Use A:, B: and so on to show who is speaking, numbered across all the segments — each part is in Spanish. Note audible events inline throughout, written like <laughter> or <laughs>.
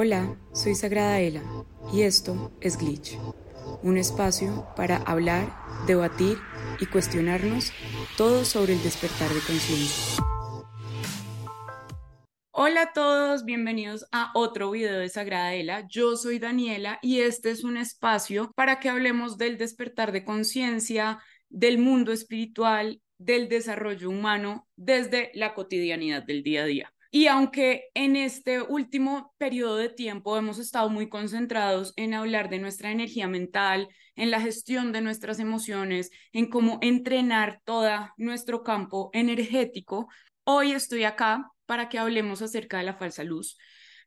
A: Hola, soy Sagrada Ela y esto es Glitch, un espacio para hablar, debatir y cuestionarnos todo sobre el despertar de conciencia. Hola a todos, bienvenidos a otro video de Sagrada Ela. Yo soy Daniela y este es un espacio para que hablemos del despertar de conciencia, del mundo espiritual, del desarrollo humano desde la cotidianidad del día a día. Y aunque en este último periodo de tiempo hemos estado muy concentrados en hablar de nuestra energía mental, en la gestión de nuestras emociones, en cómo entrenar todo nuestro campo energético, hoy estoy acá para que hablemos acerca de la falsa luz,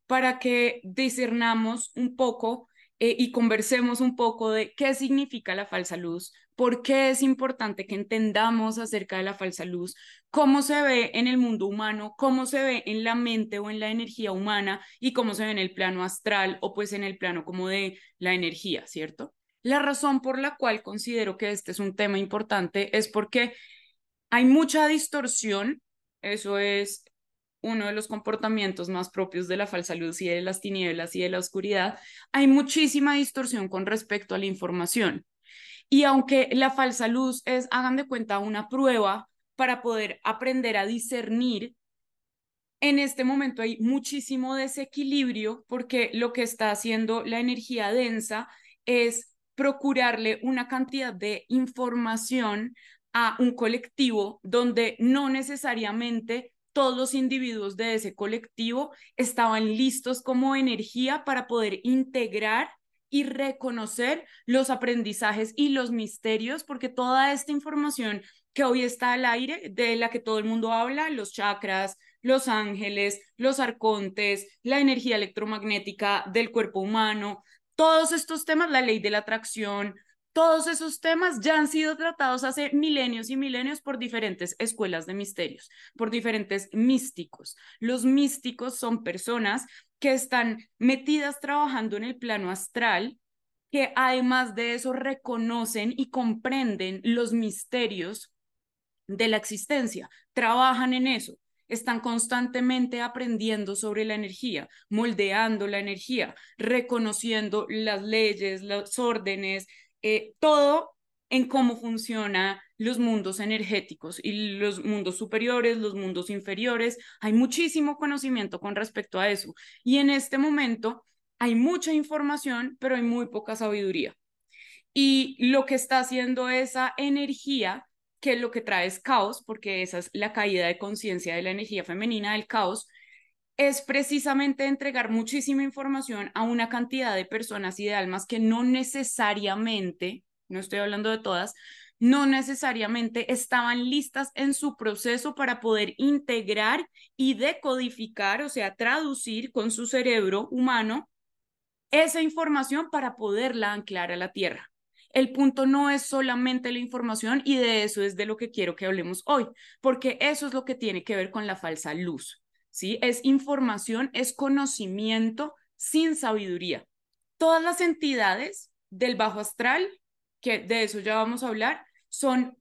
A: para que discernamos un poco eh, y conversemos un poco de qué significa la falsa luz, por qué es importante que entendamos acerca de la falsa luz, cómo se ve en el mundo humano, cómo se ve en la mente o en la energía humana y cómo se ve en el plano astral o pues en el plano como de la energía, ¿cierto? La razón por la cual considero que este es un tema importante es porque hay mucha distorsión, eso es uno de los comportamientos más propios de la falsa luz y de las tinieblas y de la oscuridad, hay muchísima distorsión con respecto a la información. Y aunque la falsa luz es, hagan de cuenta, una prueba para poder aprender a discernir, en este momento hay muchísimo desequilibrio porque lo que está haciendo la energía densa es procurarle una cantidad de información a un colectivo donde no necesariamente todos los individuos de ese colectivo estaban listos como energía para poder integrar y reconocer los aprendizajes y los misterios, porque toda esta información que hoy está al aire, de la que todo el mundo habla, los chakras, los ángeles, los arcontes, la energía electromagnética del cuerpo humano, todos estos temas, la ley de la atracción, todos esos temas ya han sido tratados hace milenios y milenios por diferentes escuelas de misterios, por diferentes místicos. Los místicos son personas que están metidas trabajando en el plano astral, que además de eso reconocen y comprenden los misterios de la existencia, trabajan en eso, están constantemente aprendiendo sobre la energía, moldeando la energía, reconociendo las leyes, los órdenes, eh, todo en cómo funcionan los mundos energéticos y los mundos superiores, los mundos inferiores. Hay muchísimo conocimiento con respecto a eso. Y en este momento hay mucha información, pero hay muy poca sabiduría. Y lo que está haciendo esa energía, que lo que trae es caos, porque esa es la caída de conciencia de la energía femenina del caos, es precisamente entregar muchísima información a una cantidad de personas y de almas que no necesariamente, no estoy hablando de todas, no necesariamente estaban listas en su proceso para poder integrar y decodificar, o sea, traducir con su cerebro humano esa información para poderla anclar a la Tierra. El punto no es solamente la información y de eso es de lo que quiero que hablemos hoy, porque eso es lo que tiene que ver con la falsa luz. ¿Sí? Es información, es conocimiento sin sabiduría. Todas las entidades del bajo astral, que de eso ya vamos a hablar, son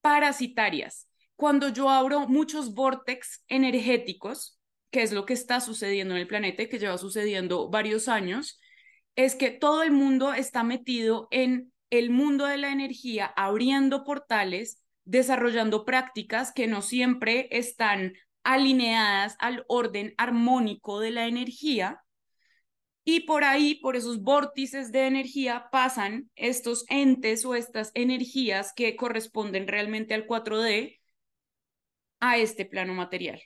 A: parasitarias. Cuando yo abro muchos vórtex energéticos, que es lo que está sucediendo en el planeta, que lleva sucediendo varios años, es que todo el mundo está metido en el mundo de la energía, abriendo portales, desarrollando prácticas que no siempre están alineadas al orden armónico de la energía. Y por ahí, por esos vórtices de energía, pasan estos entes o estas energías que corresponden realmente al 4D a este plano material.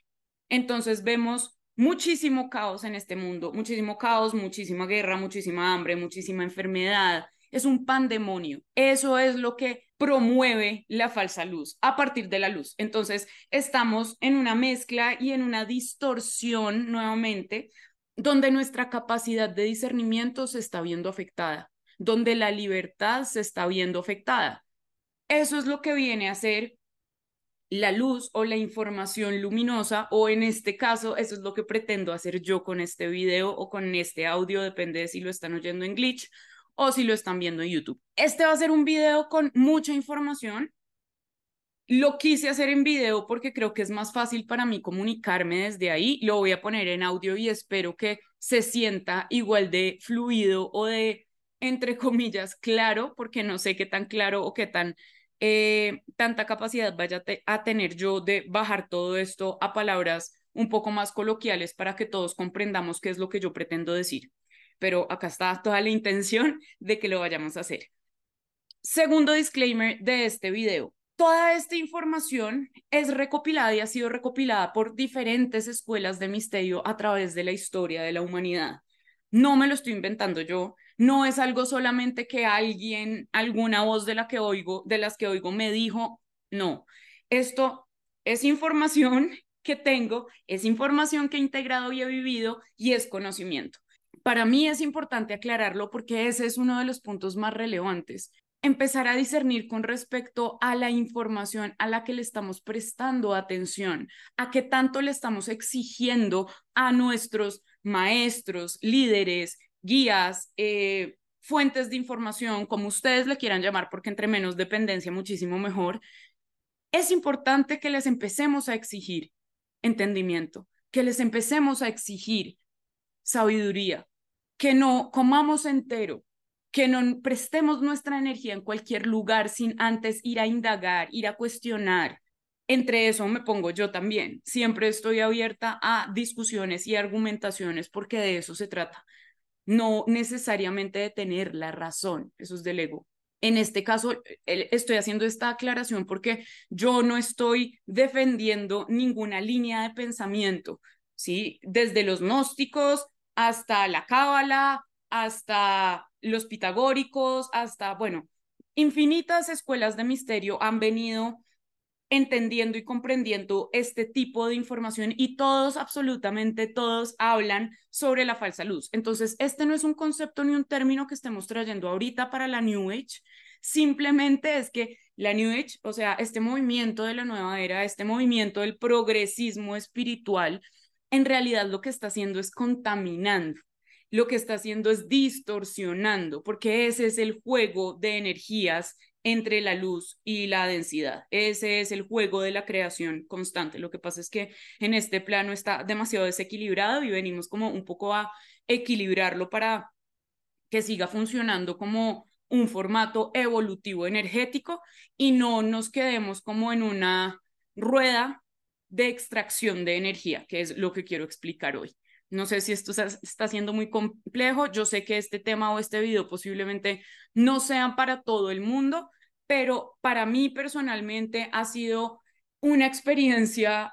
A: Entonces vemos muchísimo caos en este mundo, muchísimo caos, muchísima guerra, muchísima hambre, muchísima enfermedad. Es un pandemonio. Eso es lo que promueve la falsa luz a partir de la luz. Entonces, estamos en una mezcla y en una distorsión nuevamente donde nuestra capacidad de discernimiento se está viendo afectada, donde la libertad se está viendo afectada. Eso es lo que viene a ser la luz o la información luminosa, o en este caso, eso es lo que pretendo hacer yo con este video o con este audio, depende de si lo están oyendo en glitch o si lo están viendo en YouTube. Este va a ser un video con mucha información, Lo quise hacer en video porque creo que es más fácil para mí comunicarme desde ahí. Lo voy a poner en audio y espero que se sienta igual de fluido o de, entre comillas, claro, porque no sé qué tan claro o qué tan eh, tanta capacidad vaya a tener yo de bajar todo esto a palabras un poco más coloquiales para que todos comprendamos qué es lo que yo pretendo decir. Pero acá está toda la intención de que lo vayamos a hacer. Segundo disclaimer de este video. Toda esta información es recopilada y ha sido recopilada por diferentes escuelas de misterio a través de la historia de la humanidad. No me lo estoy inventando yo, no es algo solamente que alguien, alguna voz de la que oigo, de las que oigo me dijo, no. Esto es información que tengo, es información que he integrado y he vivido y es conocimiento. Para mí es importante aclararlo porque ese es uno de los puntos más relevantes empezar a discernir con respecto a la información a la que le estamos prestando atención, a qué tanto le estamos exigiendo a nuestros maestros, líderes, guías, eh, fuentes de información, como ustedes le quieran llamar, porque entre menos dependencia, muchísimo mejor. Es importante que les empecemos a exigir entendimiento, que les empecemos a exigir sabiduría, que no comamos entero, que no prestemos nuestra energía en cualquier lugar sin antes ir a indagar, ir a cuestionar. Entre eso me pongo yo también. Siempre estoy abierta a discusiones y argumentaciones porque de eso se trata. No necesariamente de tener la razón, eso es del ego. En este caso, estoy haciendo esta aclaración porque yo no estoy defendiendo ninguna línea de pensamiento, ¿sí? Desde los gnósticos hasta la cábala, hasta los pitagóricos, hasta, bueno, infinitas escuelas de misterio han venido entendiendo y comprendiendo este tipo de información y todos, absolutamente todos, hablan sobre la falsa luz. Entonces, este no es un concepto ni un término que estemos trayendo ahorita para la New Age, simplemente es que la New Age, o sea, este movimiento de la nueva era, este movimiento del progresismo espiritual, en realidad lo que está haciendo es contaminando lo que está haciendo es distorsionando, porque ese es el juego de energías entre la luz y la densidad. Ese es el juego de la creación constante. Lo que pasa es que en este plano está demasiado desequilibrado y venimos como un poco a equilibrarlo para que siga funcionando como un formato evolutivo energético y no nos quedemos como en una rueda de extracción de energía, que es lo que quiero explicar hoy. No sé si esto está siendo muy complejo. Yo sé que este tema o este video posiblemente no sean para todo el mundo, pero para mí personalmente ha sido una experiencia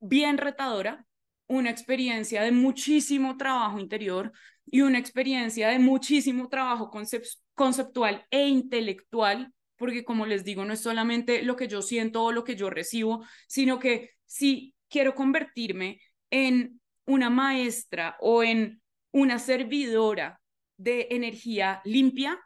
A: bien retadora, una experiencia de muchísimo trabajo interior y una experiencia de muchísimo trabajo conceptual e intelectual, porque como les digo, no es solamente lo que yo siento o lo que yo recibo, sino que si quiero convertirme en una maestra o en una servidora de energía limpia,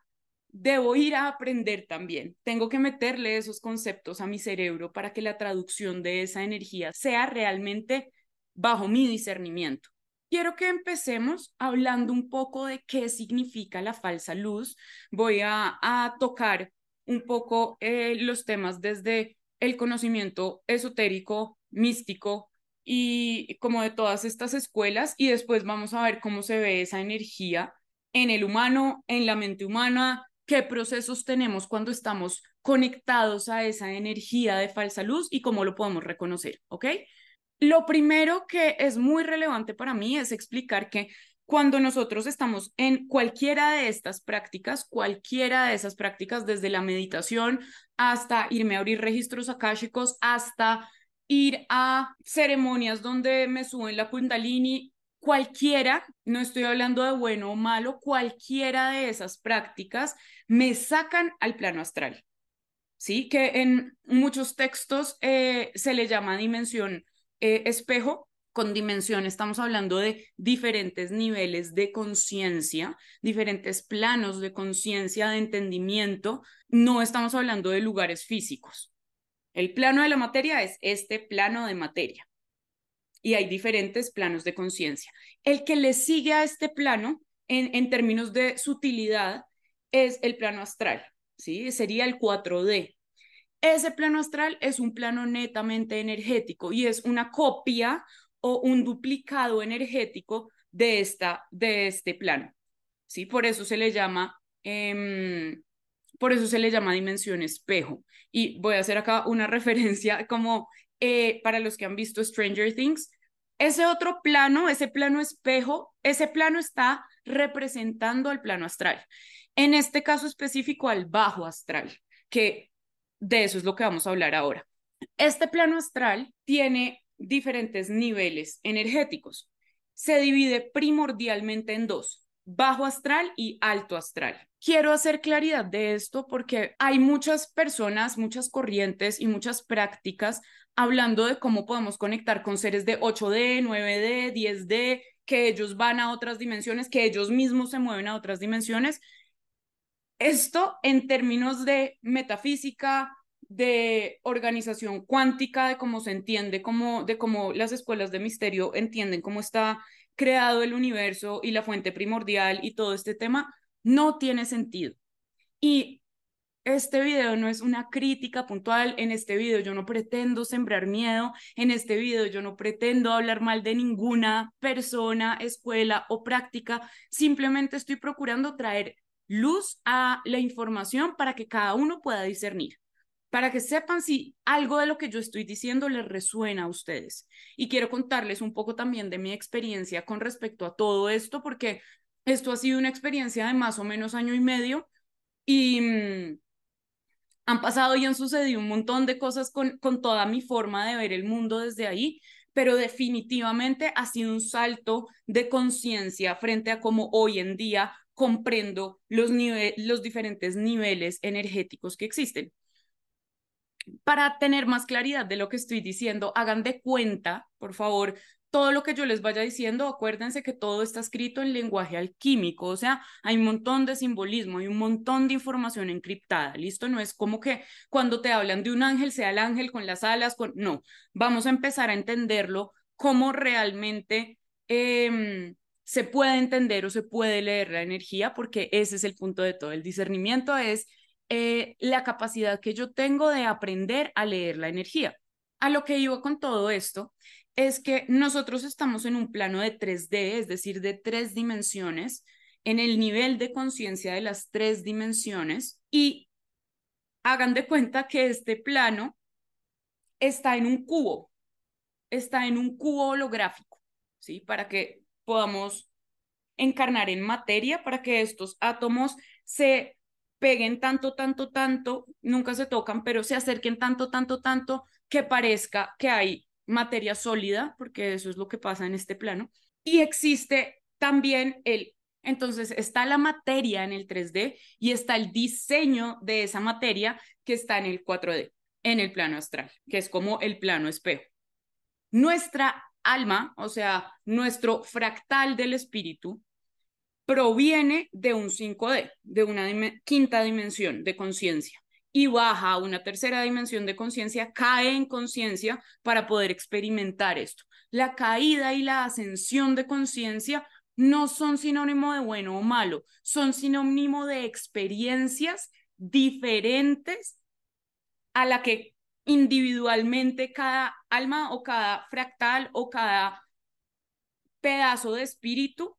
A: debo ir a aprender también. Tengo que meterle esos conceptos a mi cerebro para que la traducción de esa energía sea realmente bajo mi discernimiento. Quiero que empecemos hablando un poco de qué significa la falsa luz. Voy a, tocar un poco eh, los temas desde el conocimiento esotérico, místico, y como de todas estas escuelas y después vamos a ver cómo se ve esa energía en el humano, en la mente humana, qué procesos tenemos cuando estamos conectados a esa energía de falsa luz y cómo lo podemos reconocer, ¿ok? Lo primero que es muy relevante para mí es explicar que cuando nosotros estamos en cualquiera de estas prácticas, cualquiera de esas prácticas, desde la meditación hasta irme a abrir registros akáshicos, hasta ir a ceremonias donde me suben la kundalini, cualquiera, no estoy hablando de bueno o malo, cualquiera de esas prácticas me sacan al plano astral. ¿Sí? Que en muchos textos eh, se le llama dimensión eh, espejo. Con dimensión estamos hablando de diferentes niveles de conciencia, diferentes planos de conciencia, de entendimiento. No estamos hablando de lugares físicos. El plano de la materia es este plano de materia. Y hay diferentes planos de conciencia. El que le sigue a este plano, en, en, términos de sutilidad, es el plano astral, ¿sí? Sería el 4D. ese plano astral es un plano netamente energético y es una copia o un duplicado energético de, esta, de este plano. ¿sí? Por eso se le llama, em, por eso se le llama dimensión espejo. Y voy a hacer acá una <laughs> referencia como eh, para los que han visto Stranger Things. Ese otro plano, ese plano espejo, ese plano está representando al plano astral. En este caso específico, al bajo astral, que de eso es lo que vamos a hablar ahora. Este plano astral tiene diferentes niveles energéticos. Se divide primordialmente en dos, bajo astral y alto astral. Quiero hacer claridad de esto porque hay muchas personas, muchas corrientes y muchas prácticas hablando de cómo podemos conectar con seres de 8D, 9D, 10D, que ellos van a otras dimensiones, que ellos mismos se mueven a otras dimensiones. Esto en términos de metafísica, de organización cuántica, de cómo se entiende, cómo, de cómo las escuelas de misterio entienden cómo está creado el universo y la fuente primordial y todo este tema, no tiene sentido. Y este video no es una crítica puntual, en este video yo no pretendo sembrar miedo, en este video yo no pretendo hablar mal de ninguna persona, escuela o práctica, simplemente estoy procurando traer luz a la información para que cada uno pueda discernir para que sepan si algo de lo que yo estoy diciendo les resuena a ustedes. Y quiero contarles un poco también de mi experiencia con respecto a todo esto, porque esto ha sido una experiencia de más o menos año y medio y mm, han pasado y han sucedido un montón de cosas con, con toda mi forma de ver el mundo desde ahí, pero definitivamente ha sido un salto de conciencia frente a cómo hoy en día comprendo los, los diferentes niveles energéticos que existen para tener más claridad de lo que estoy diciendo, hagan de cuenta, por favor, todo lo que yo les vaya diciendo, acuérdense que todo está escrito en lenguaje alquímico, o sea, hay un montón de simbolismo, hay un montón de información encriptada, ¿listo? No es como que cuando te hablan de un ángel sea el ángel con las alas, con... no, vamos a empezar a entenderlo como realmente em, se puede entender o se puede leer la energía, porque ese es el punto de todo, el discernimiento es eh, la capacidad que yo tengo de aprender a leer la energía. A lo que iba con todo esto es que nosotros estamos en un plano de 3D, es decir, de tres dimensiones, en el nivel de conciencia de las tres dimensiones y hagan de cuenta que este plano está en un cubo, está en un cubo holográfico, ¿sí? Para que podamos encarnar en materia, para que estos átomos se peguen tanto, tanto, tanto, nunca se tocan, pero se acerquen tanto, tanto, tanto, que parezca que hay materia sólida, porque eso es lo que pasa en este plano. Y existe también el, entonces está la materia en el 3D y está el diseño de esa materia que está en el 4D, en el plano astral, que es como el plano espejo. Nuestra alma, o sea, nuestro fractal del espíritu, proviene de un 5D, de una quinta dimensión de conciencia y baja a una tercera dimensión de conciencia, cae en conciencia para poder experimentar esto. La caída y la ascensión de conciencia no son sinónimo de bueno o malo, son sinónimo de experiencias diferentes a la que individualmente cada alma o cada fractal o cada pedazo de espíritu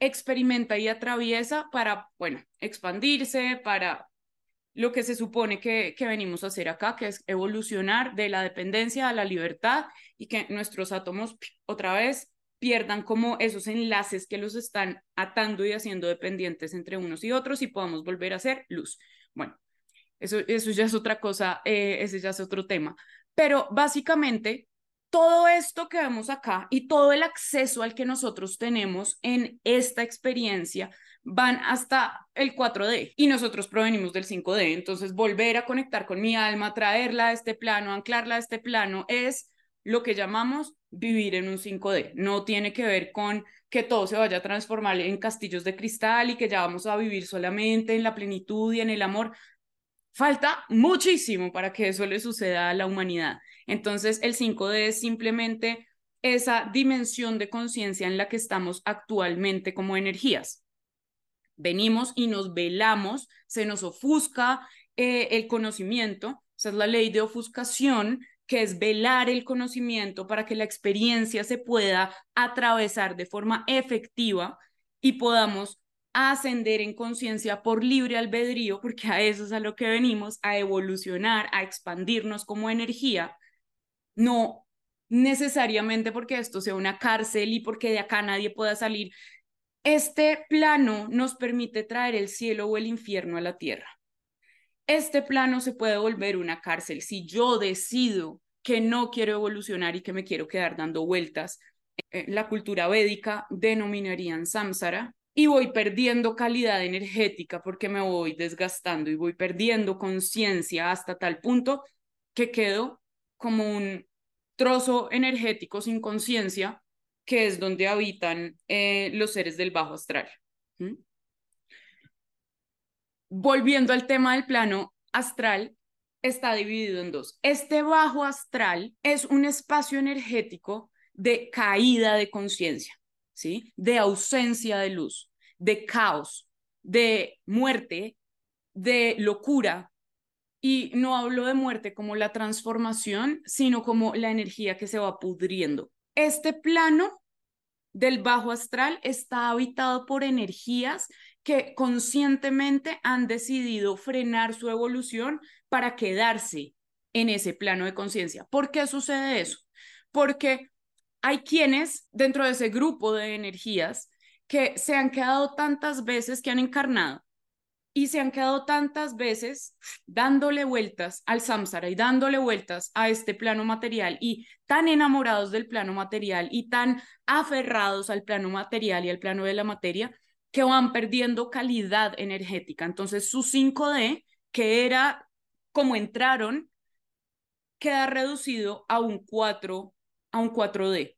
A: experimenta y atraviesa para, bueno, expandirse, para lo que se supone que, que venimos a hacer acá, que es evolucionar de la dependencia a la libertad y que nuestros átomos otra vez pierdan como esos enlaces que los están atando y haciendo dependientes entre unos y otros y podamos volver a ser luz. Bueno, eso, eso ya es otra cosa, eh, ese ya es otro tema. Pero básicamente todo esto que vemos acá y todo el acceso al que nosotros tenemos en esta experiencia van hasta el 4D y nosotros provenimos del 5D. Entonces, volver a conectar con mi alma, traerla a este plano, anclarla a este plano, es lo que llamamos vivir en un 5D. No tiene que ver con que todo se vaya a transformar en castillos de cristal y que ya vamos a vivir solamente en la plenitud y en el amor. Falta muchísimo para que eso le suceda a la humanidad. Entonces, el 5D es simplemente esa dimensión de conciencia en la que estamos actualmente como energías. Venimos y nos velamos, se nos ofusca, eh, el conocimiento, esa es la ley de ofuscación, que es velar el conocimiento para que la experiencia se pueda atravesar de forma efectiva y podamos ascender en conciencia por libre albedrío, porque a eso es a lo que venimos, a evolucionar, a expandirnos como energía, no necesariamente porque esto sea una cárcel y porque de acá nadie pueda salir. Este plano nos permite traer el cielo o el infierno a la tierra este plano se puede volver una cárcel. Si yo decido que no quiero evolucionar y que me quiero quedar dando vueltas, la cultura védica denominarían samsara y voy perdiendo calidad energética porque me voy desgastando y voy perdiendo conciencia hasta tal punto que quedo como un trozo energético sin conciencia, que es donde habitan eh, los seres del bajo astral volviendo al tema del plano astral, está dividido en dos. Este bajo astral es un espacio energético de caída de conciencia, ¿sí? De ausencia de luz, de caos, de muerte, de locura. Y no hablo de muerte como la transformación, sino como la energía que se va pudriendo. Este plano del bajo astral está habitado por energías que conscientemente han decidido frenar su evolución para quedarse en ese plano de conciencia. ¿Por qué sucede eso? Porque hay quienes dentro de ese grupo de energías que se han quedado tantas veces que han encarnado y se han quedado tantas veces dándole vueltas al samsara y dándole vueltas a este plano material y tan enamorados del plano material y tan aferrados al plano material y al plano de la materia que van perdiendo calidad energética. Entonces su 5D, que era como entraron, queda reducido a un 4, a un 4D.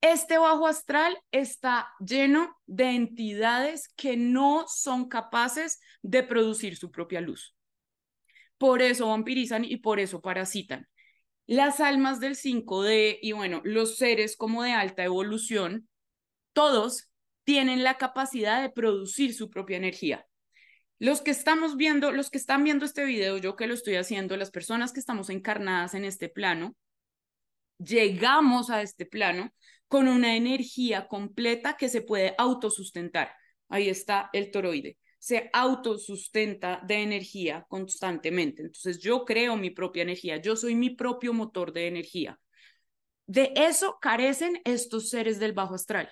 A: Este bajo astral está lleno de entidades que no son capaces de producir su propia luz. Por eso vampirizan y por eso parasitan. Las almas del 5D y bueno, los seres como de alta evolución, todos tienen la capacidad de producir su propia energía. Los que estamos viendo, los que están viendo este video, yo que lo estoy haciendo, las personas que estamos encarnadas en este plano, llegamos a este plano con una energía completa que se puede autosustentar. Ahí está el toroide. Se autosustenta de energía constantemente. Entonces yo creo mi propia energía. Yo soy mi propio motor de energía. De eso carecen estos seres del bajo astral.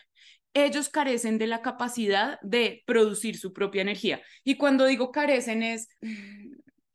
A: Ellos carecen de la capacidad de producir su propia energía. Y cuando digo carecen es,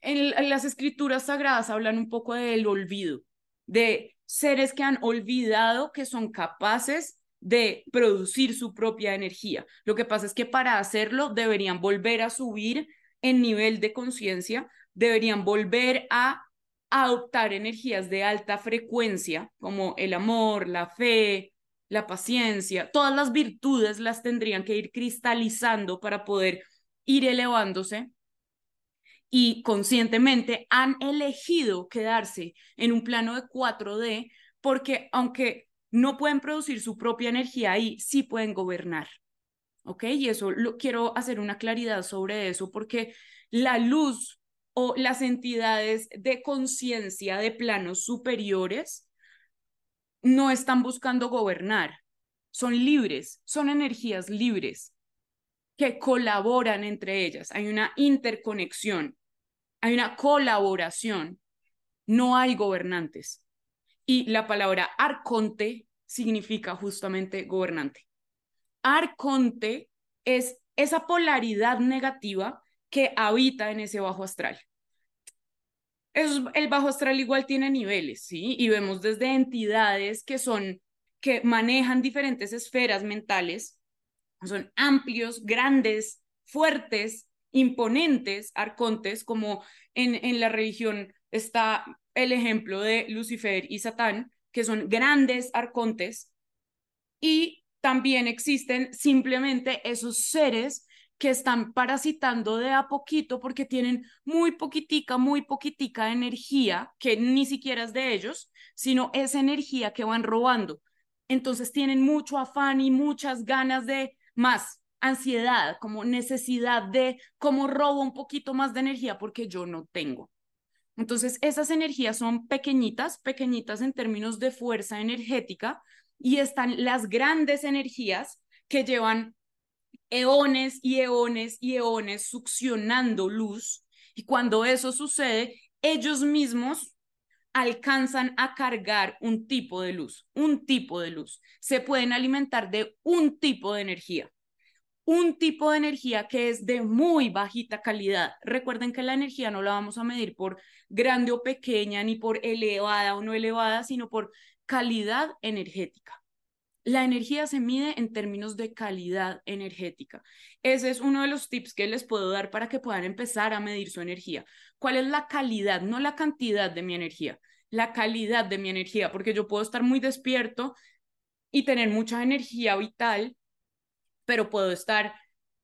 A: en las escrituras sagradas hablan un poco del olvido, de seres que han olvidado que son capaces de producir su propia energía. Lo que pasa es que para hacerlo deberían volver a subir en nivel de conciencia, deberían volver a adoptar energías de alta frecuencia, como el amor, la fe, la paciencia, todas las virtudes las tendrían que ir cristalizando para poder ir elevándose y conscientemente han elegido quedarse en un plano de 4D porque aunque no pueden producir su propia energía ahí, sí pueden gobernar. ¿Ok? Y eso lo, quiero hacer una claridad sobre eso porque la luz o las entidades de conciencia de planos superiores no están buscando gobernar, son libres, son energías libres que colaboran entre ellas, hay una interconexión hay una colaboración, no hay gobernantes. Y la palabra arconte significa justamente gobernante. Arconte es esa polaridad negativa que habita en ese bajo astral. el bajo astral igual tiene niveles, ¿sí? Y vemos desde entidades que son, que manejan diferentes esferas mentales, son amplios, grandes, fuertes, imponentes arcontes, como en, en la religión está el ejemplo de Lucifer y Satán, que son grandes arcontes, y también existen simplemente esos seres que están parasitando de a poquito porque tienen muy poquitica, muy poquitica energía, que ni siquiera es de ellos, sino esa energía que van robando. Entonces tienen mucho afán y muchas ganas de más, ansiedad, como necesidad de cómo robo un poquito más de energía porque yo no tengo. Entonces, esas energías son pequeñitas, pequeñitas en términos de fuerza energética, y están las grandes energías que llevan eones y eones y eones succionando luz. Y cuando eso sucede, ellos mismos alcanzan a cargar un tipo de luz, un tipo de luz. Se pueden alimentar de un tipo de energía un tipo de energía que es de muy bajita calidad. Recuerden que la energía no la vamos a medir por grande o pequeña, ni por elevada o no elevada, sino por calidad energética. La energía se mide en términos de calidad energética. Ese es uno de los tips que les puedo dar para que puedan empezar a medir su energía. ¿Cuál es la calidad? No la cantidad de mi energía, la calidad de mi energía, porque yo puedo estar muy despierto y tener mucha energía vital, pero puedo estar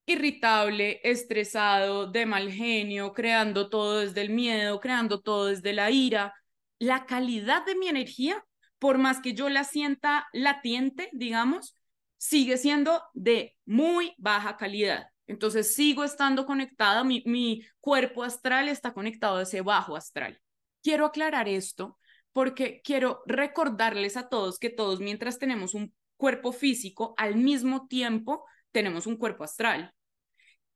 A: irritable, estresado, de mal genio, creando todo desde el miedo, creando todo desde la ira. La calidad de mi energía, por más que yo la sienta latiente, digamos, sigue siendo de muy baja calidad. Entonces sigo estando conectada, mi, mi cuerpo astral está conectado a ese bajo astral. Quiero aclarar esto porque quiero recordarles a todos que todos mientras tenemos un cuerpo físico, al mismo tiempo tenemos un cuerpo astral.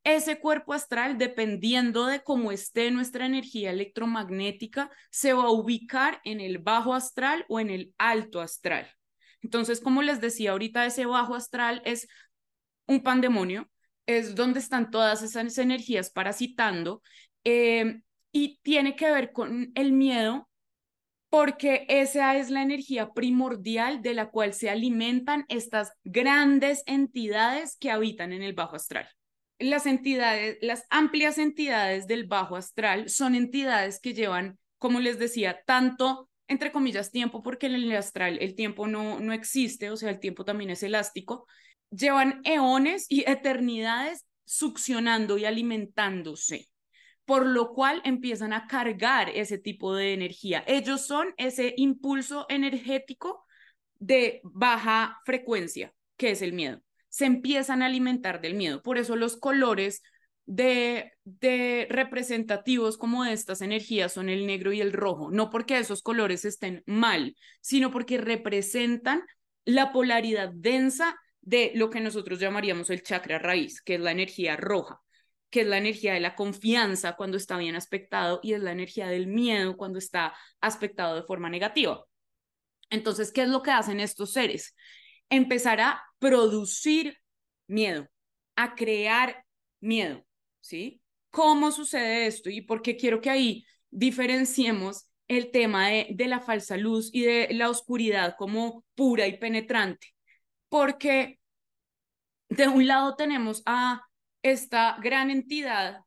A: Ese cuerpo astral, dependiendo de cómo esté nuestra energía electromagnética, se va a ubicar en el bajo astral o en el alto astral. Entonces, como les decía ahorita, ese bajo astral es un pandemonio, es donde están todas esas energías parasitando eh, y tiene que ver con el miedo porque esa es la energía primordial de la cual se alimentan estas grandes entidades que habitan en el bajo astral. Las entidades, las amplias entidades del bajo astral son entidades que llevan, como les decía, tanto entre comillas tiempo, porque en el astral el tiempo no, no existe, o sea, el tiempo también es elástico, llevan eones y eternidades succionando y alimentándose por lo cual empiezan a cargar ese tipo de energía. Ellos son ese impulso energético de baja frecuencia, que es el miedo. Se empiezan a alimentar del miedo. Por eso los colores de, representativos como de estas energías son el negro y el rojo. No porque esos colores estén mal, sino porque representan la polaridad densa de lo que nosotros llamaríamos el chakra raíz, que es la energía roja que es la energía de la confianza cuando está bien aspectado y es la energía del miedo cuando está aspectado de forma negativa. Entonces, ¿qué es lo que hacen estos seres? Empezar a producir miedo, a crear miedo, ¿sí? ¿Cómo sucede esto? Y por qué quiero que ahí diferenciemos el tema de, de la falsa luz y de la oscuridad como pura y penetrante. Porque de un lado tenemos a esta gran entidad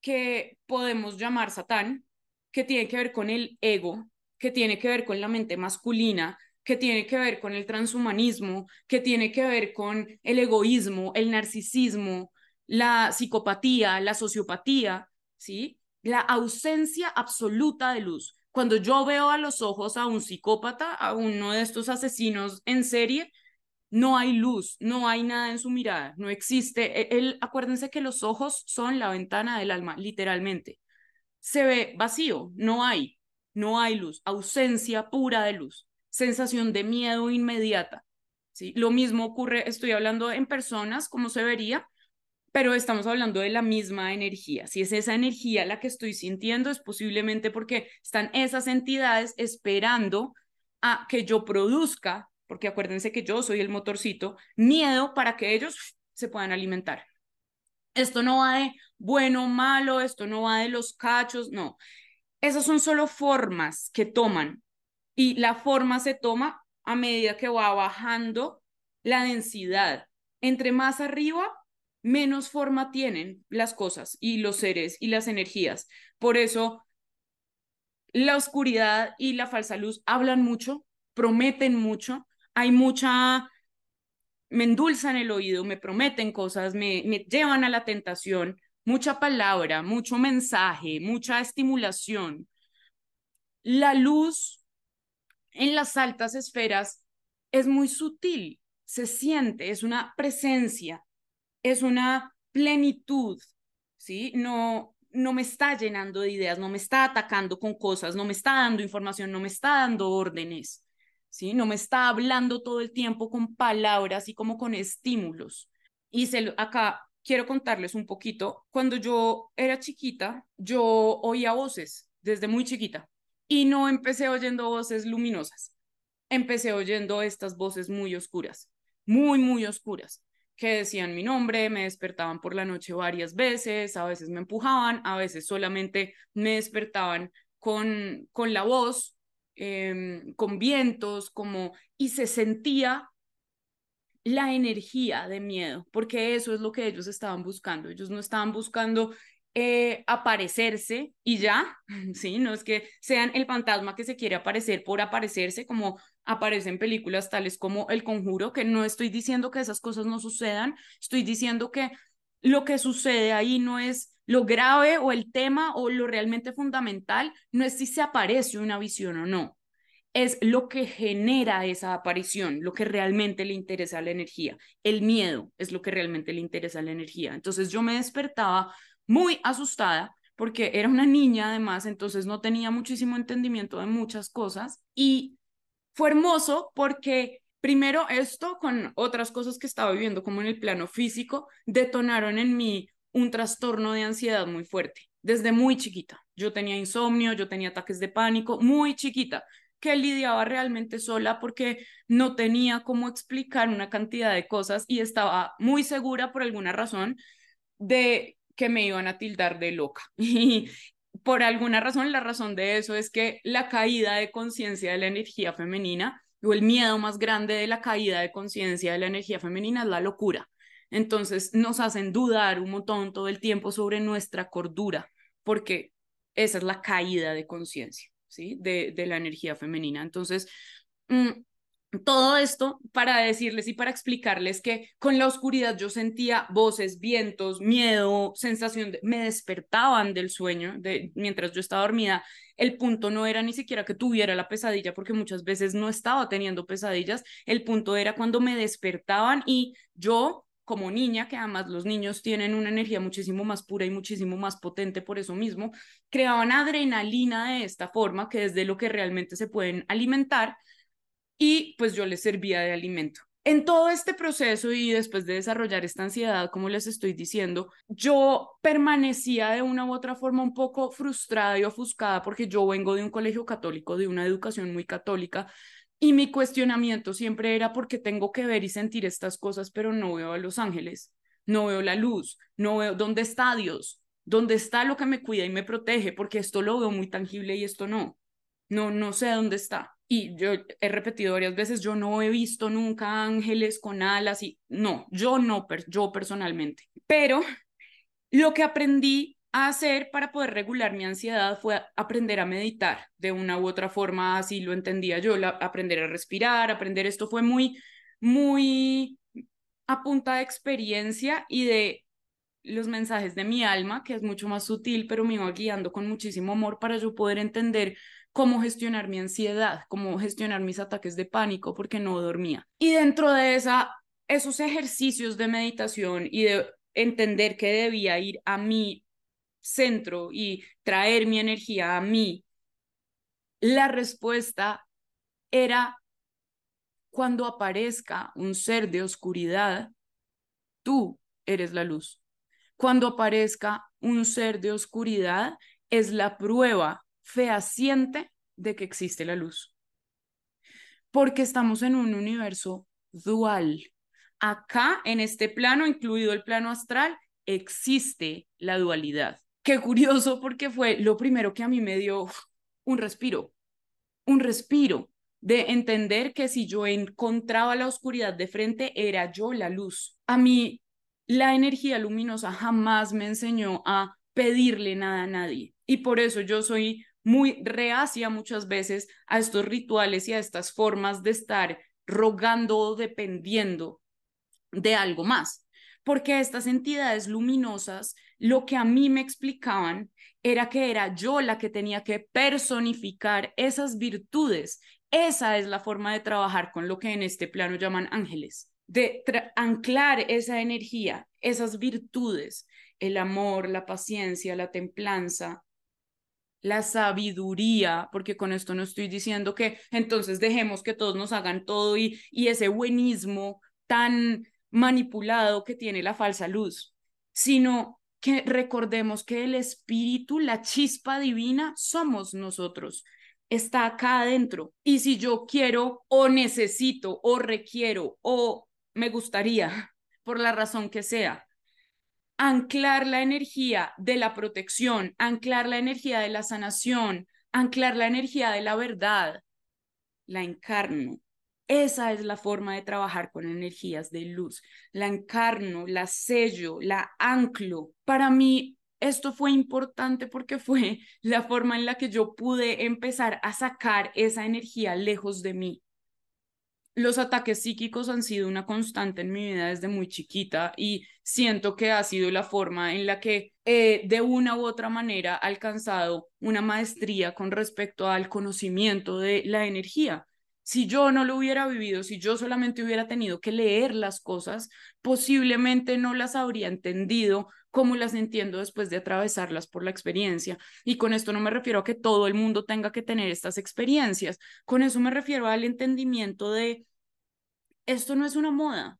A: que podemos llamar Satán, que tiene que ver con el ego, que tiene que ver con la mente masculina, que tiene que ver con el transhumanismo, que tiene que ver con el egoísmo, el narcisismo, la psicopatía, la sociopatía, ¿sí? La ausencia absoluta de luz. Cuando yo veo a los ojos a un psicópata, a uno de estos asesinos en serie, no hay luz, no hay nada en su mirada, no existe. Él, acuérdense que los ojos son la ventana del alma, literalmente. Se ve vacío, no hay, no hay luz, ausencia pura de luz, sensación de miedo inmediata. ¿sí? Lo mismo ocurre, estoy hablando en personas, como se vería, pero estamos hablando de la misma energía. Si es esa energía la que estoy sintiendo, es posiblemente porque están esas entidades esperando a que yo produzca porque acuérdense que yo soy el motorcito, miedo para que ellos se puedan alimentar. Esto no va de bueno, malo, esto no va de los cachos, no. Esas son solo formas que toman y la forma se toma a medida que va bajando la densidad. Entre más arriba, menos forma tienen las cosas y los seres y las energías. Por eso la oscuridad y la falsa luz hablan mucho, prometen mucho, hay mucha, me endulzan el oído, me prometen cosas, me, llevan a la tentación, mucha palabra, mucho mensaje, mucha estimulación. La luz en las altas esferas es muy sutil, se siente, es una presencia, es una plenitud, ¿sí? No, no me está llenando de ideas, no me está atacando con cosas, no me está dando información, no me está dando órdenes, ¿sí? No me está hablando todo el tiempo con palabras y como con estímulos. Y se, acá quiero contarles un poquito. Cuando yo era chiquita, yo oía voces desde muy chiquita y no empecé oyendo voces luminosas. Empecé oyendo estas voces muy oscuras, muy, muy oscuras que decían mi nombre, me despertaban por la noche varias veces, a veces me empujaban, a veces solamente me despertaban con, con la voz, em, con vientos, como, y se sentía la energía de miedo, porque eso es lo que ellos estaban buscando. Ellos no estaban buscando eh, aparecerse y ya, <laughs> ¿sí? No es que sean el fantasma que se quiere aparecer por aparecerse, como aparecen películas tales como El Conjuro, que no estoy diciendo que esas cosas no sucedan, estoy diciendo que lo que sucede ahí no es lo grave o el tema o lo realmente fundamental, no es si se aparece una visión o no, es lo que genera esa aparición, lo que realmente le interesa a la energía. El miedo es lo que realmente le interesa a la energía. Entonces yo me despertaba muy asustada porque era una niña además, entonces no tenía muchísimo entendimiento de muchas cosas y fue hermoso porque primero esto con otras cosas que estaba viviendo como en el plano físico detonaron en mí un trastorno de ansiedad muy fuerte desde muy chiquita. Yo tenía insomnio, yo tenía ataques de pánico, muy chiquita, que lidiaba realmente sola porque no tenía cómo explicar una cantidad de cosas y estaba muy segura por alguna razón de que me iban a tildar de loca. <laughs> Y por alguna razón, la razón de eso es que la caída de conciencia de la energía femenina o el miedo más grande de la caída de conciencia de la energía femenina es la locura. Entonces nos hacen dudar un montón todo el tiempo sobre nuestra cordura, porque esa es la caída de conciencia, ¿sí? De, de la energía femenina. Entonces, mm, todo esto para decirles y para explicarles que con la oscuridad yo sentía voces, vientos, miedo, sensación, de, me despertaban del sueño de, mientras yo estaba dormida. El punto no era ni siquiera que tuviera la pesadilla, porque muchas veces no estaba teniendo pesadillas. El punto era cuando me despertaban y yo, como niña, que además los niños tienen una energía muchísimo más pura y muchísimo más potente por eso mismo, creaban adrenalina de esta forma, que es de lo que realmente se pueden alimentar y pues yo les servía de alimento. En todo este proceso y después de desarrollar esta ansiedad, como les estoy diciendo, yo permanecía de una u otra forma un poco frustrada y ofuscada porque yo vengo de un colegio católico, de una educación muy católica, y mi cuestionamiento siempre era porque tengo que ver y sentir estas cosas, pero no veo a los ángeles, no veo la luz, no veo dónde está Dios, dónde está lo que me cuida y me protege, porque esto lo veo muy tangible y esto no. No, no sé dónde está y yo he repetido varias veces, yo no he visto nunca ángeles con alas y no, yo no, yo personalmente. Pero lo que aprendí hacer para poder regular mi ansiedad fue aprender a meditar de una u otra forma, así lo entendía yo, aprender a respirar, aprender esto fue muy, muy a punta de experiencia y de los mensajes de mi alma, que es mucho más sutil, pero me iba guiando con muchísimo amor para yo poder entender cómo gestionar mi ansiedad, cómo gestionar mis ataques de pánico porque no dormía. Y dentro de esa, esos ejercicios de meditación y de entender que debía ir a mi centro y traer mi energía a mí, la respuesta era cuando aparezca un ser de oscuridad, tú eres la luz. Cuando aparezca un ser de oscuridad, es la prueba fehaciente de que existe la luz. Porque estamos en un universo dual. Acá, en este plano, incluido el plano astral, existe la dualidad. Qué curioso porque fue lo primero que a mí me dio un respiro, un respiro de entender que si yo encontraba la oscuridad de frente, era yo la luz. A mí la energía luminosa jamás me enseñó a pedirle nada a nadie. Y por eso yo soy muy reacia muchas veces a estos rituales y a estas formas de estar rogando o dependiendo de algo más. Porque estas entidades luminosas, lo que a mí me explicaban era que era yo la que tenía que personificar esas virtudes. Esa es la forma de trabajar con lo que en este plano llaman ángeles. de anclar esa energía, esas virtudes, el amor, la paciencia, la templanza, la sabiduría, porque con esto no estoy diciendo que entonces dejemos que todos nos hagan todo y, y ese buenismo tan manipulado que tiene la falsa luz, sino que recordemos que el espíritu, la chispa divina, somos nosotros está acá adentro. Y si yo quiero o necesito o requiero o me gustaría, <laughs> por la razón que sea, anclar la energía de la protección, anclar la energía de la sanación, anclar la energía de la verdad, la encarno. Esa es la forma de trabajar con energías de luz. La encarno, la sello, la anclo. Para mí, esto fue importante porque fue <laughs> la forma en la que yo pude empezar a sacar esa energía lejos de mí. Los ataques psíquicos han sido una constante en mi vida desde muy chiquita y siento que ha sido la forma en la que de una u otra manera alcanzado una maestría con respecto al conocimiento de la energía. Si yo no lo hubiera vivido, si yo solamente hubiera tenido que leer las cosas, posiblemente no las habría entendido como las entiendo después de atravesarlas por la experiencia. Y con esto no me refiero a que todo el mundo tenga que tener estas experiencias, con eso me refiero al entendimiento de esto no es una moda,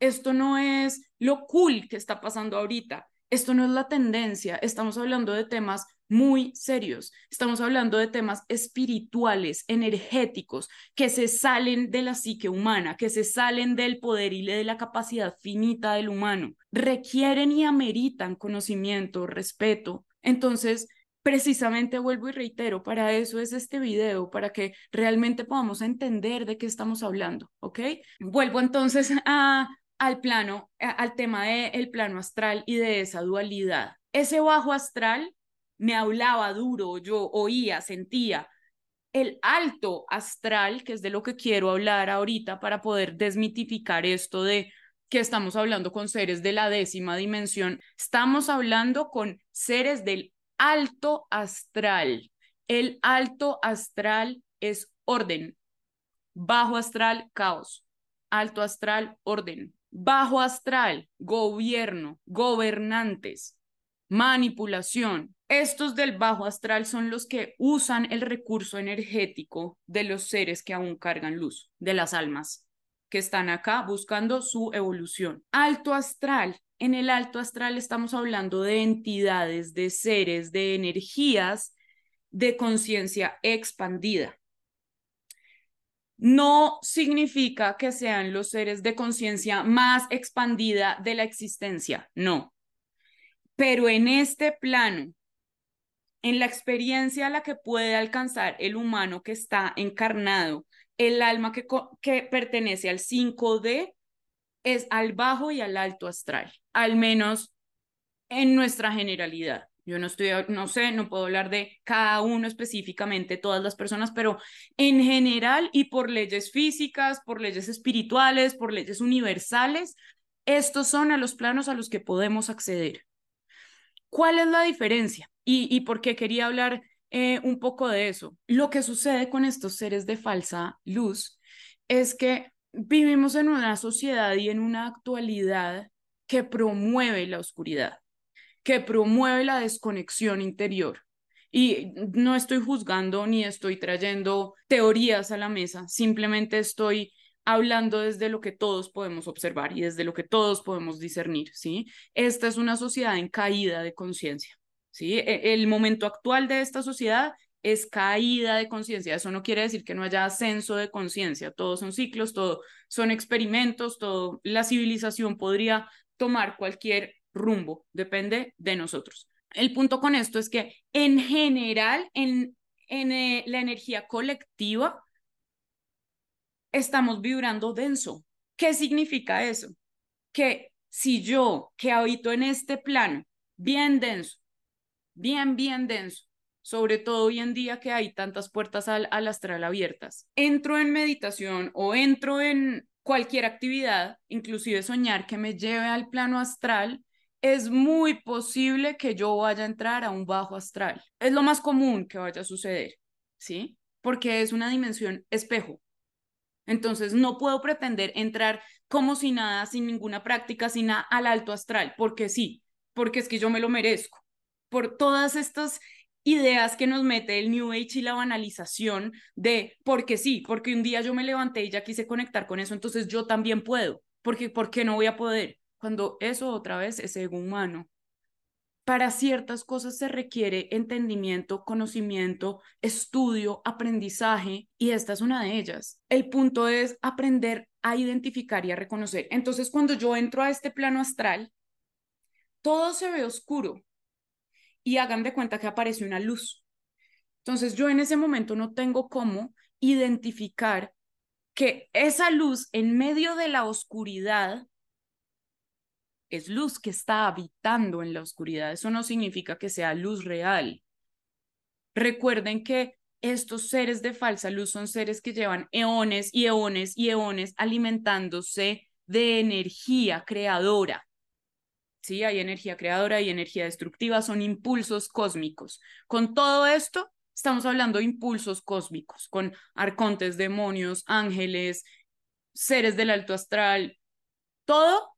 A: esto no es lo cool que está pasando ahorita, esto no es la tendencia, estamos hablando de temas muy serios, estamos hablando de temas espirituales, energéticos, que se salen de la psique humana, que se salen del poder y de la capacidad finita del humano, requieren y ameritan conocimiento, respeto. Entonces, precisamente vuelvo y reitero, para eso es este video, para que realmente podamos entender de qué estamos hablando, ¿ok? Vuelvo entonces <laughs> a al plano, al tema del plano astral y de esa dualidad. Ese bajo astral me hablaba duro, yo oía, sentía. El alto astral, que es de lo que quiero hablar ahorita para poder desmitificar esto de que estamos hablando con seres de la décima dimensión, estamos hablando con seres del alto astral. El alto astral es orden, bajo astral, caos, alto astral, orden. Bajo astral, gobierno, gobernantes, manipulación. Estos del bajo astral son los que usan el recurso energético de los seres que aún cargan luz, de las almas que están acá buscando su evolución. Alto astral. En el alto astral estamos hablando de entidades, de seres, de energías de conciencia expandida no significa que sean los seres de conciencia más expandida de la existencia, no. Pero en este plano, en la experiencia a la que puede alcanzar el humano que está encarnado, el alma que, que pertenece al 5D es al bajo y al alto astral, al menos en nuestra generalidad. Yo no estoy, no sé, no puedo hablar de cada uno específicamente, todas las personas, pero en general y por leyes físicas, por leyes espirituales, por leyes universales, estos son a los planos a los que podemos acceder. ¿Cuál es la diferencia? Y, y por qué quería hablar eh, un poco de eso. Lo que sucede con estos seres de falsa luz es que vivimos en una sociedad y en una actualidad que promueve la oscuridad que promueve la desconexión interior. Y no estoy juzgando ni estoy trayendo teorías a la mesa, simplemente estoy hablando desde lo que todos podemos observar y desde lo que todos podemos discernir, ¿sí? Esta es una sociedad en caída de conciencia, ¿sí? E, el momento actual de esta sociedad es caída de conciencia. Eso no quiere decir que no haya ascenso de conciencia. Todos son ciclos, todo son experimentos, todo la civilización podría tomar cualquier rumbo, depende de nosotros. El punto con esto es que en general, en, en eh, la energía colectiva, estamos vibrando denso. ¿Qué significa eso? Que si yo, que habito en este plano, bien denso, bien, bien denso, sobre todo hoy en día que hay tantas puertas al, al astral abiertas, entro en meditación o entro en cualquier actividad, inclusive soñar que me lleve al plano astral, es muy posible que yo vaya a entrar a un bajo astral. Es lo más común que vaya a suceder, ¿sí? Porque es una dimensión espejo. Entonces, no puedo pretender entrar como si nada, sin ninguna práctica, sin nada al alto astral, porque sí, porque es que yo me lo merezco. Por todas estas ideas que nos mete el New Age y la banalización de porque sí, porque un día yo me levanté y ya quise conectar con eso, entonces yo también puedo, porque ¿por qué no voy a poder? Cuando eso otra vez es ego humano. Para ciertas cosas se requiere entendimiento, conocimiento, estudio, aprendizaje y esta es una de ellas. El punto es aprender a identificar y a reconocer. Entonces, cuando yo entro a este plano astral, todo se ve oscuro y hagan de cuenta que aparece una luz. Entonces, yo en ese momento no tengo cómo identificar que esa luz en medio de la oscuridad es luz que está habitando en la oscuridad. Eso no significa que sea luz real. Recuerden que estos seres de falsa luz son seres que llevan eones y eones y eones alimentándose de energía creadora. Sí, hay energía creadora y energía destructiva, son impulsos cósmicos. Con todo esto, estamos hablando de impulsos cósmicos, con arcontes, demonios, ángeles, seres del alto astral, todo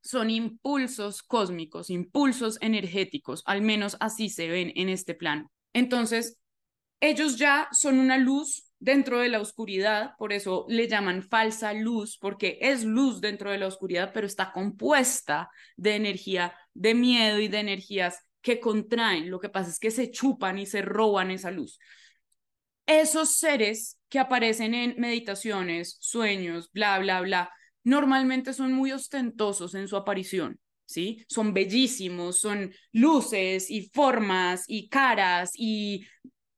A: son impulsos cósmicos, impulsos energéticos, al menos así se ven en este plano. Entonces, ellos ya son una luz dentro de la oscuridad, por eso le llaman falsa luz, porque es luz dentro de la oscuridad, pero está compuesta de energía de miedo y de energías que contraen. Lo que pasa es que se chupan y se roban esa luz. Esos seres que aparecen en meditaciones, sueños, bla, bla, bla, normalmente son muy ostentosos en su aparición, ¿sí? Son bellísimos, son luces y formas y caras y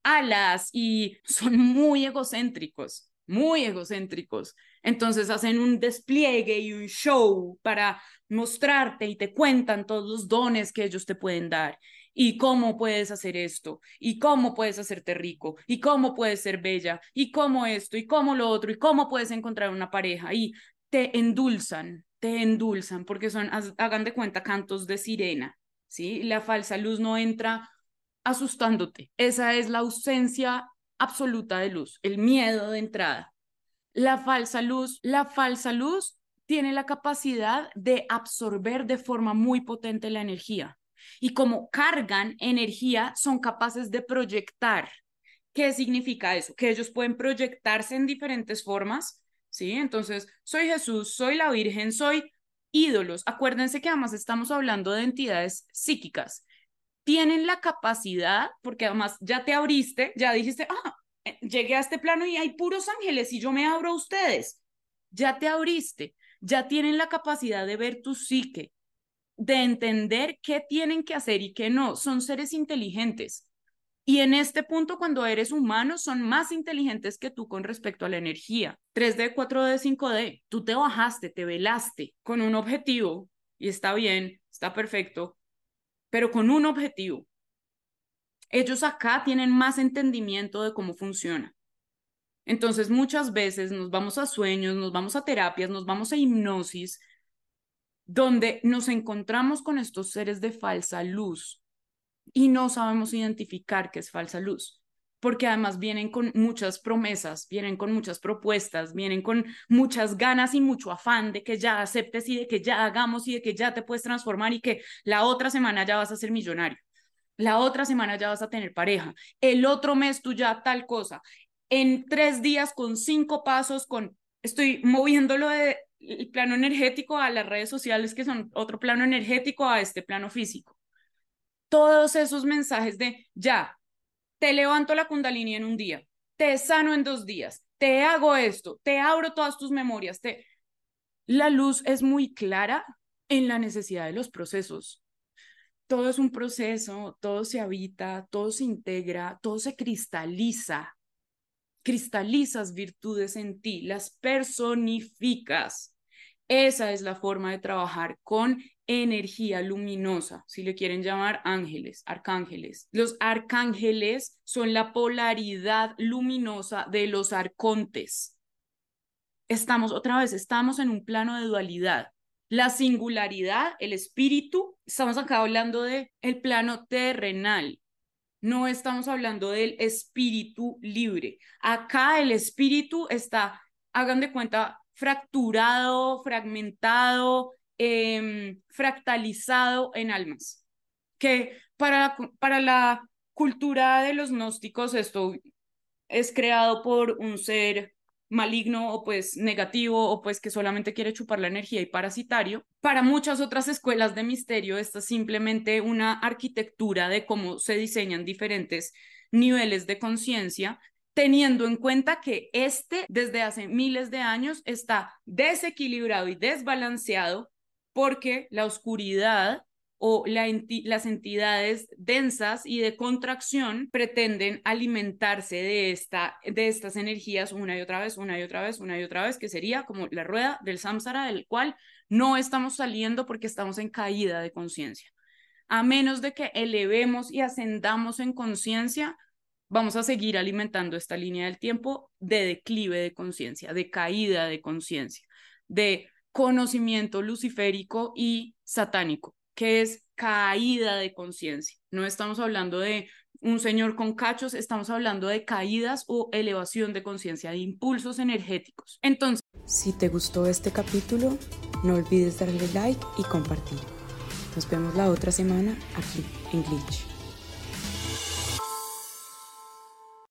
A: alas y son muy egocéntricos, muy egocéntricos. Entonces hacen un despliegue y un show para mostrarte y te cuentan todos los dones que ellos te pueden dar. Y cómo puedes hacer esto, y cómo puedes hacerte rico, y cómo puedes ser bella, y cómo esto, y cómo lo otro, y cómo puedes encontrar una pareja, y te endulzan, te endulzan, porque son, hagan de cuenta, cantos de sirena, ¿sí? La falsa luz no entra asustándote, esa es la ausencia absoluta de luz, el miedo de entrada. La falsa luz, la falsa luz tiene la capacidad de absorber de forma muy potente la energía. Y como cargan energía, son capaces de proyectar. ¿Qué significa eso? Que ellos pueden proyectarse en diferentes formas ¿sí? Entonces, soy Jesús, soy la Virgen, soy ídolos. Acuérdense que además estamos hablando de entidades psíquicas. Tienen la capacidad, porque además ya te abriste, ya dijiste, ah, eh, llegué a este plano y hay puros ángeles y yo me abro a ustedes. Ya te abriste, ya tienen la capacidad de ver tu psique, de entender qué tienen que hacer y qué no. Son seres inteligentes. Y en este punto, cuando eres humano, son más inteligentes que tú con respecto a la energía. 3D, 4D, 5D, tú te bajaste, te velaste con un objetivo y está bien, está perfecto, pero con un objetivo. Ellos acá tienen más entendimiento de cómo funciona. Entonces, muchas veces nos vamos a sueños, nos vamos a terapias, nos vamos a hipnosis, donde nos encontramos con estos seres de falsa luz y no sabemos identificar qué es falsa luz, porque además vienen con muchas promesas, vienen con muchas propuestas, vienen con muchas ganas y mucho afán de que ya aceptes y de que ya hagamos y de que ya te puedes transformar y que la otra semana ya vas a ser millonario. La otra semana ya vas a tener pareja. El otro mes tú ya tal cosa. En tres días con cinco pasos, con estoy moviéndolo del plano energético a las redes sociales que son otro plano energético a este plano físico todos esos mensajes de ya, te levanto la kundalini en un día, te sano en dos días, te hago esto, te abro todas tus memorias, te... La luz es muy clara en la necesidad de los procesos. Todo es un proceso, todo se habita, todo se integra, todo se cristaliza. Cristalizas virtudes en ti, las personificas. Esa es la forma de trabajar con energía luminosa, si le quieren llamar ángeles, arcángeles. Los arcángeles son la polaridad luminosa de los arcontes. Estamos, otra vez, estamos en un plano de dualidad. La singularidad, el espíritu, estamos acá hablando de el plano terrenal. No estamos hablando del espíritu libre. Acá el espíritu está hagan de cuenta, fracturado, fragmentado, em, fractalizado en almas. Que para, para la cultura de los gnósticos esto es creado por un ser maligno o pues negativo o pues que solamente quiere chupar la energía y parasitario. Para muchas otras escuelas de misterio, esta es simplemente una arquitectura de cómo se diseñan diferentes niveles de conciencia, teniendo en cuenta que este desde hace miles de años está desequilibrado y desbalanceado porque la oscuridad o las entidades densas y de contracción pretenden alimentarse de, esta, de estas energías una y otra vez, una y otra vez, una y otra vez, que sería como la rueda del samsara del cual no estamos saliendo porque estamos en caída de conciencia. A menos de que elevemos y ascendamos en conciencia, vamos a seguir alimentando esta línea del tiempo de declive de conciencia, de caída de conciencia, de conocimiento luciférico y satánico que es caída de conciencia. No estamos hablando de un señor con cachos, estamos hablando de caídas o elevación de conciencia, de impulsos energéticos. Entonces,
B: si te gustó este capítulo, no olvides darle like y compartir. Nos vemos la otra semana aquí en Glitch.